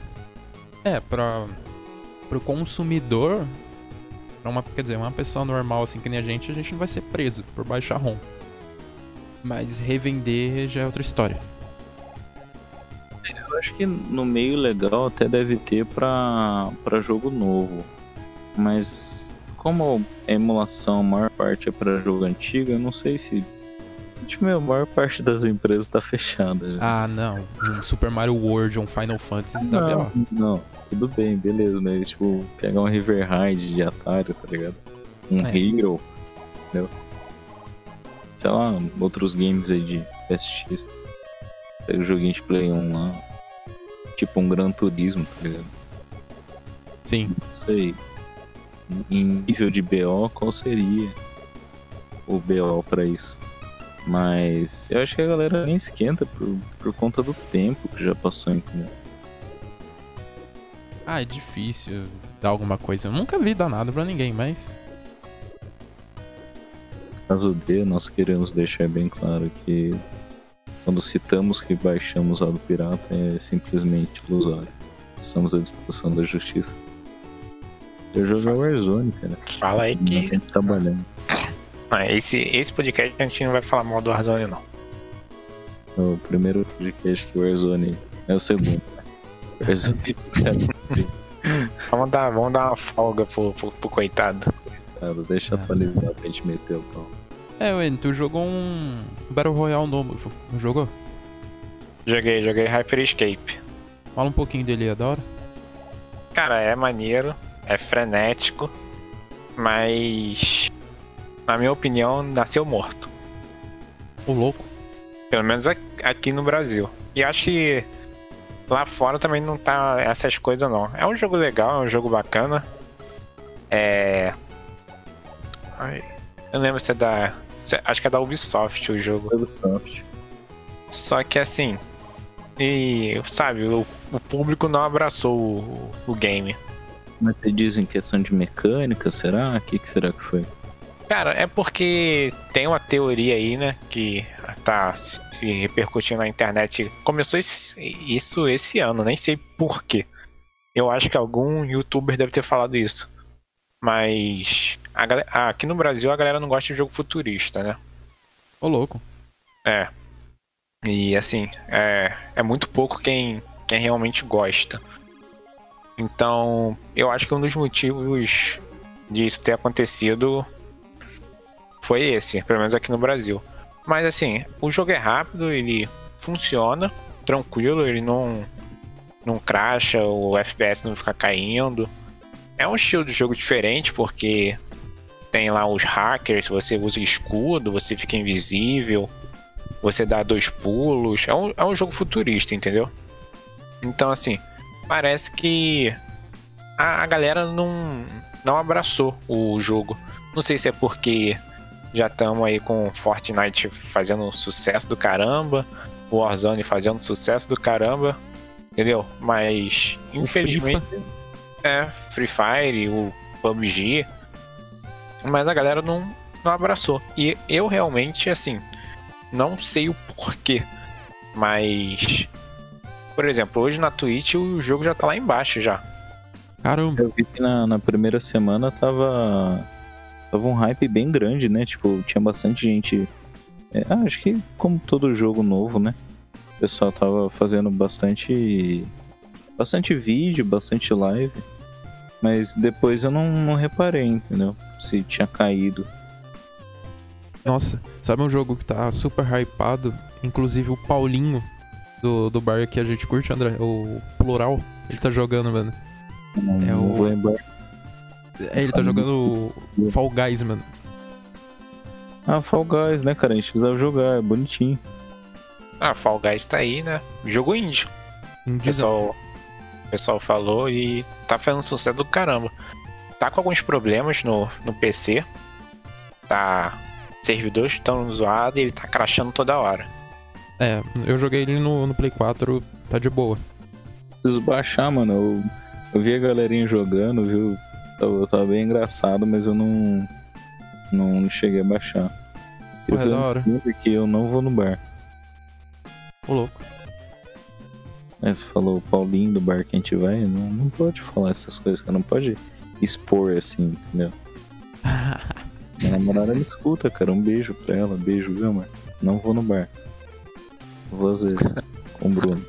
É, pra. Pro consumidor. Pra uma, quer dizer, uma pessoa normal assim que nem a gente, a gente não vai ser preso por baixar ROM. Mas revender já é outra história. Eu acho que no meio legal até deve ter pra, pra jogo novo. Mas como a emulação, a maior parte é pra jogo antigo, eu não sei se. Tipo, a maior parte das empresas tá fechada já. Ah, não. Um Super Mario World ou um Final Fantasy da não, BO. não, tudo bem, beleza, mas tipo, pegar um River Ride de Atari, tá ligado? Um É. Hero, entendeu? Sei lá, outros games aí de PSX. Pega o joguinho de Play 1 lá. Tipo um Gran Turismo, tá ligado? Sim. Não sei. Em nível de BO, qual seria o BO pra isso. Mas eu acho que a galera nem esquenta por, por conta do tempo que já passou, entendeu? Ah, é difícil dar alguma coisa. Eu nunca vi dar nada pra ninguém, mas. caso D, nós queremos deixar bem claro que quando citamos que baixamos o do pirata é simplesmente ilusório. Estamos à discussão da justiça. Eu joguei Warzone, cara. Fala aí que. trabalhando. Ah, esse, esse podcast a gente não vai falar mal do Warzone, não. O primeiro podcast que o Warzone é o segundo. Warzone, cara, Vamos dar, vamos dar uma folga pro, pro, pro coitado. deixa atualizar pra gente meter o pau. É, Wen, tu jogou um Battle Royale novo, não jogou? Joguei, joguei Hyper Escape. Fala um pouquinho dele, é da hora. Cara, é maneiro, é frenético, mas. Na minha opinião, nasceu morto. Ô louco. Pelo menos aqui- no Brasil. E acho que lá fora também não tá essas coisas não. É um jogo legal, é um jogo bacana. É. Ai, eu lembro se é da. Acho que é da Ubisoft o jogo. Ubisoft. Só que assim. E sabe, o, o público não abraçou o, o game. Mas você diz em questão de mecânica, será? O que, que será que foi? Cara, é porque tem uma teoria aí, né, que tá se repercutindo na internet. Começou esse- isso esse ano, nem sei por quê. Eu acho que algum youtuber deve ter falado isso. Mas a gal- aqui no Brasil a galera não gosta de jogo futurista, né? Ô louco. É. E assim, é, é muito pouco quem, quem realmente gosta. Então, eu acho que um dos motivos disso ter acontecido foi esse, pelo menos aqui no Brasil. Mas assim, o jogo é rápido, ele funciona, tranquilo, ele não, não cracha, o FPS não fica caindo. É um estilo de jogo diferente, porque tem lá os hackers, você usa escudo, você fica invisível você dá dois pulos. É um, é um jogo futurista, entendeu? Então, assim, parece que a, a galera não, não abraçou o jogo. Não sei se é porque já estamos aí com Fortnite fazendo sucesso do caramba, o Warzone fazendo sucesso do caramba, entendeu? Mas, infelizmente, é Free Fire, o PUBG, mas a galera não, não abraçou. E eu realmente, assim, não sei o porquê, mas por exemplo, hoje na Twitch o jogo já tá lá embaixo já. Caramba. Eu vi que na, na primeira semana tava. Tava um hype bem grande, né? Tipo, tinha bastante gente. é, ah, acho que como todo jogo novo, né? O pessoal tava fazendo bastante. Bastante vídeo, bastante live. Mas depois eu não, não reparei, entendeu? Se tinha caído. Nossa, sabe um jogo que tá super hypado? Inclusive o Paulinho do, do bar que a gente curte, André, o Plural, ele tá jogando, mano. Não, É o- vou. É, ele tá jogando o Fall Guys, mano. Ah, Fall Guys, né, cara? A gente precisava jogar, é bonitinho. Ah, Fall Guys tá aí, né? Jogo indie. O Indizão. pessoal, o pessoal falou e tá fazendo sucesso do caramba. Tá com alguns problemas no, no PC. Tá. Servidores estão zoados e ele tá crashando toda hora. É, eu joguei ele no, no Play 4, tá de boa. Preciso baixar, mano. Eu, eu vi a galerinha jogando, viu? Tava, tava bem engraçado, mas eu não. Não, não cheguei a baixar. Porra, é da hora. Porque eu não vou no bar. Ô louco. É, você falou o Paulinho do bar que a gente vai, não, não pode falar essas coisas, cara. Não pode expor assim, entendeu? Minha namorada me escuta, cara. Um beijo pra ela. Beijo, viu, amor? Não vou no bar. Vou às vezes. com o Bruno.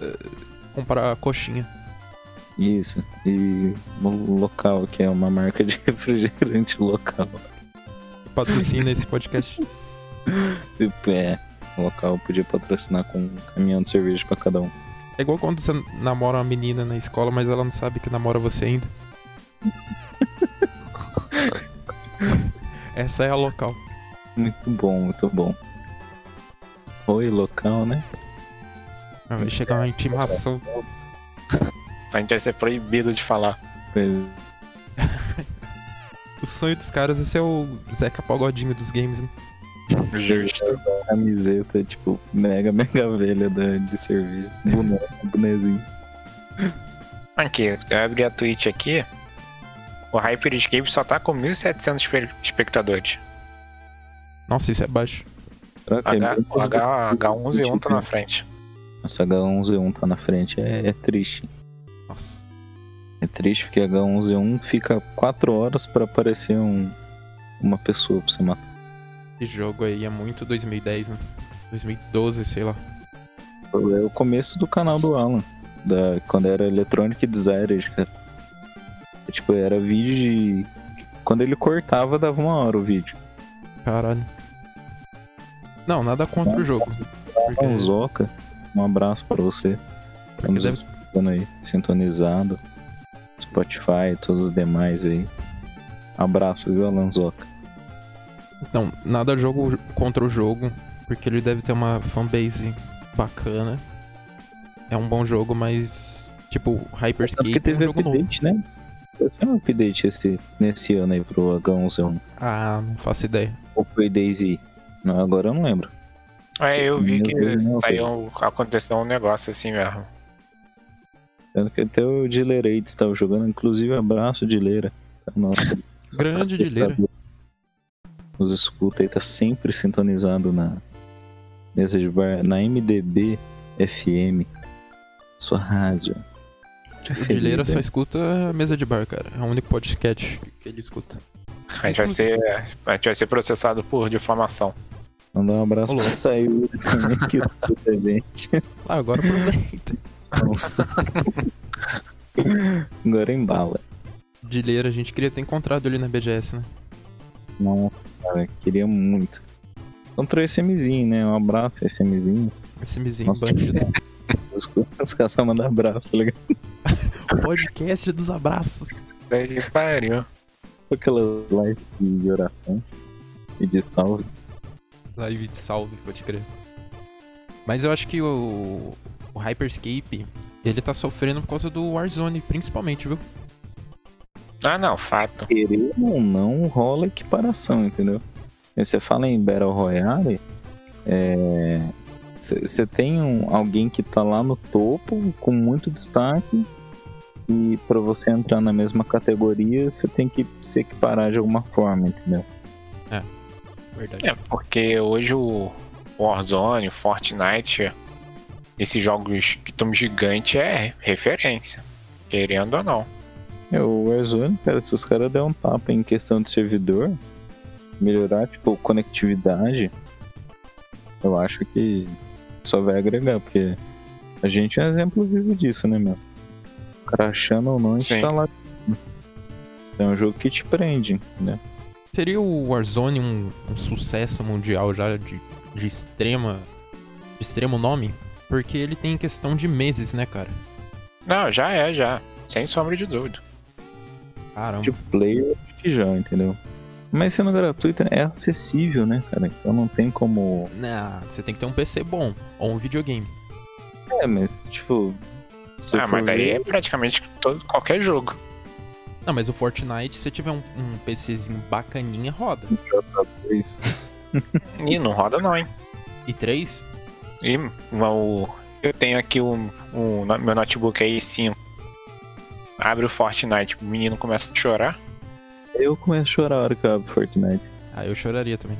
Comprar coxinha. Isso. E no local, que é uma marca de refrigerante local. Patrocina esse podcast. É, o local podia patrocinar com um caminhão de cerveja pra cada um. É igual quando você namora uma menina na escola, mas ela não sabe que namora você ainda. Essa é a local. Muito bom, muito bom. Oi, local, né? Ah, Vai chegar uma intimação. A gente vai ser proibido de falar. Pois- sonho dos caras é ser o Zeca Pagodinho dos games, né? Justo. Camiseta, tipo, mega, mega velha da, de cerveja. Boné, bonezinho. Aqui, eu abri a Twitch aqui. O Hyper Escape só tá com 1.700 espe- espectadores. Nossa, isso é baixo. É H, H, H1Z1 tá na frente. Nossa, H1Z1 tá na frente, é, é triste. Nossa. É triste porque H1Z1 fica 4 horas pra aparecer um, uma pessoa pra você matar. Esse jogo aí é muito 2010, né? 2012, sei lá. É o começo do canal do Alan. Da, quando era Electronic Desires, cara. É, tipo, era vídeo de. Quando ele cortava, dava uma hora o vídeo. Caralho. Não, nada contra o jogo. Porque, Alanzoca, um abraço pra você. Estamos deve, escutando aí, sintonizado. Spotify, todos os demais aí. Abraço, viu, Alanzoca? Não, nada jogo contra o jogo, porque ele deve ter uma fanbase bacana. É um bom jogo, mas tipo, Hyperscape Porque é um teve jogo novo. update, né? Vai ser um update esse, nesse ano aí pro H1Z1. Ah, não faço ideia. Ou foi Daisy? Não, agora eu não lembro. É, eu vi que Deus, saiu, aconteceu um negócio assim mesmo. Tanto que até o Dileirates estava jogando, inclusive abraço Dileira. Tá Nosso Grande de leira. Nos escuta aí, tá sempre sintonizado na mesa de bar, na MDB FM. Sua rádio. O Dileira só escuta a mesa de bar, cara. É o único podcast que ele escuta. A gente vai ser, a gente vai ser processado por difamação. Mandar um abraço pra louco. Sayuri também, que escuta a gente. Ah, agora aproveita. Nossa. Agora embala. Dileira, a gente queria ter encontrado ele na BGS, né? Não, cara, queria muito. Encontrou esse MZinho, né? Um abraço, esse MZinho. Esse bandido. Os os caras só mandam abraço, tá ligado? Podcast dos abraços. Daí que pariu. Aquelas lives de oração e de salve. Live de salve, pode crer. Mas eu acho que o, o Hyperscape, ele tá sofrendo por causa do Warzone, principalmente, viu? Ah, não, fato. Querendo ou não, rola equiparação, entendeu? Você fala em Battle Royale, é. Você tem um, alguém que tá lá no topo, com muito destaque, e pra você entrar na mesma categoria, você tem que se equiparar de alguma forma, entendeu? Verdade. É, porque hoje o Warzone, o Fortnite, esses jogos que estão gigantes é referência. Querendo ou não. É, o Warzone, cara, se os caras der um tapa em questão de servidor, melhorar, tipo, conectividade, eu acho que só vai agregar, porque a gente é um exemplo vivo disso, né, meu? Crashando ou não, a gente Sim. tá lá. É um jogo que te prende, né? Seria o Warzone um, um sucesso mundial já de, de extrema. de extremo nome? Porque ele tem questão de meses, né, cara? Não, já é, já. Sem sombra de dúvida. Caramba. De player, já, entendeu? Mas sendo gratuito, é acessível, né, cara? Então não tem como. Nah, você tem que ter um PC bom, ou um videogame. É, mas, tipo. se ah, mas daí ver- é praticamente todo, qualquer jogo. Não, mas o Fortnite, se você tiver um, um PCzinho bacaninha, roda. Isso. Ih, não roda não, hein? E 3? E o, eu tenho aqui um, um no- meu notebook aí 5. Abre o Fortnite, o menino começa a chorar. Eu começo a chorar a hora que eu abro Fortnite. Ah, eu choraria também.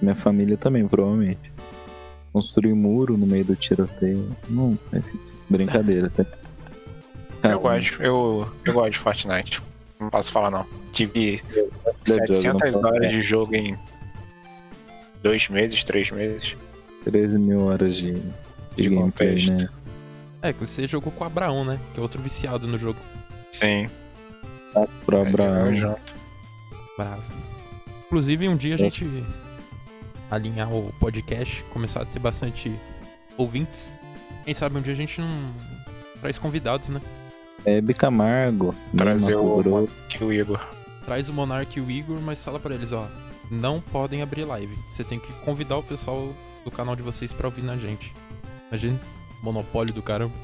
Minha família também, provavelmente. Construir muro no meio do tiroteio. Não sentido. Brincadeira, tá? Cara, Eu gosto, eu, eu gosto de Fortnite. Não posso falar não. Tive Jogo 700 não horas de jogo em dois meses, três meses. 13 mil horas de, de De contexto. né? É, que você jogou com o Abraão, né? Que é outro viciado no jogo. Sim. Pro é, Abraão. eu junto. Bravo. Inclusive, um dia a gente alinhar o podcast, começar a ter bastante ouvintes. Quem sabe um dia a gente não traz convidados, né? É Bicamargo. Trazer Mato o, Grosso. que o Igor. Traz o Monark e o Igor, mas fala pra eles, ó. Não podem abrir live. Você tem que convidar o pessoal do canal de vocês pra ouvir na gente. Imagina, monopólio do caramba.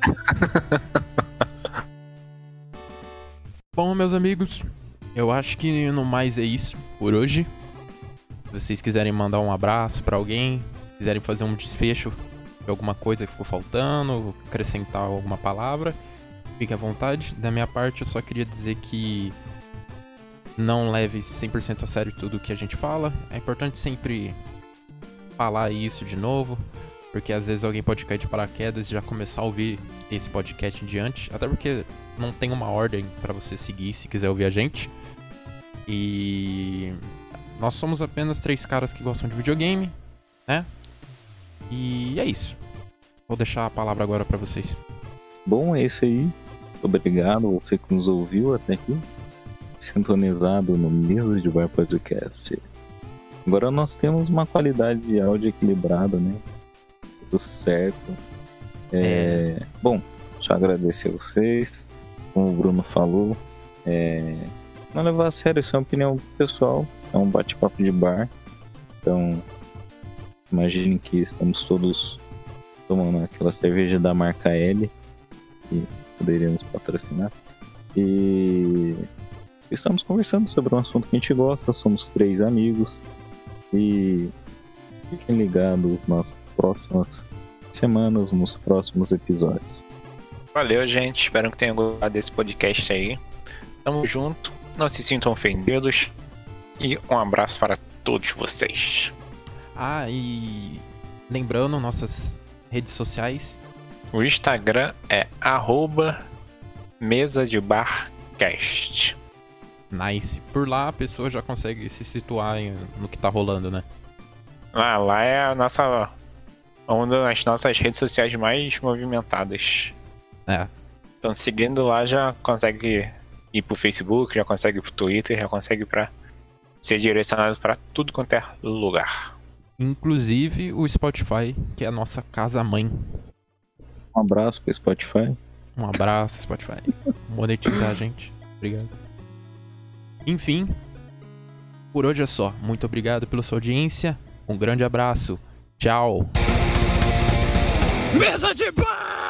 Bom, meus amigos, eu acho que no mais é isso por hoje. Se vocês quiserem mandar um abraço pra alguém, quiserem fazer um desfecho de alguma coisa que ficou faltando, acrescentar alguma palavra, fique à vontade. Da minha parte, eu só queria dizer que não leve 100% a sério tudo que a gente fala. É importante sempre falar isso de novo, porque às vezes alguém pode cair de paraquedas e já começar a ouvir esse podcast em diante, até porque não tem uma ordem para você seguir se quiser ouvir a gente. E nós somos apenas três caras que gostam de videogame, né? E é isso. Vou deixar a palavra agora para vocês. Bom, é isso aí. Obrigado você que nos ouviu até aqui. Sintonizado no Mesa de Bar Podcast. Agora nós temos uma qualidade de áudio equilibrada, né? Tudo certo. É... Bom, deixa eu agradecer a vocês. Como o Bruno falou, é... não levar a sério, isso é uma opinião pessoal. É um bate-papo de bar. Então, imagine que estamos todos tomando aquela cerveja da marca L, poderíamos patrocinar. E estamos conversando sobre um assunto que a gente gosta, somos três amigos. E fiquem ligados nas próximas semanas, nos próximos episódios. Valeu, gente. Espero que tenham gostado desse podcast aí. Tamo junto. Não se sintam ofendidos. E um abraço para todos vocês. Ah, e lembrando nossas redes sociais. O Instagram é arroba mesa de barcast. Nice. Por lá a pessoa já consegue se situar em- no que tá rolando, né? Ah, lá é a nossa. Uma das nossas redes sociais mais movimentadas. É. Então, seguindo lá, já consegue ir pro Facebook, já consegue ir pro Twitter, já consegue para ser direcionado para tudo quanto é lugar. Inclusive o Spotify, que é a nossa casa mãe. Um abraço para Spotify. Um abraço, Spotify. Monetizar a gente. Obrigado. Enfim, por hoje é só. Muito obrigado pela sua audiência. Um grande abraço. Tchau. Mesa de bar!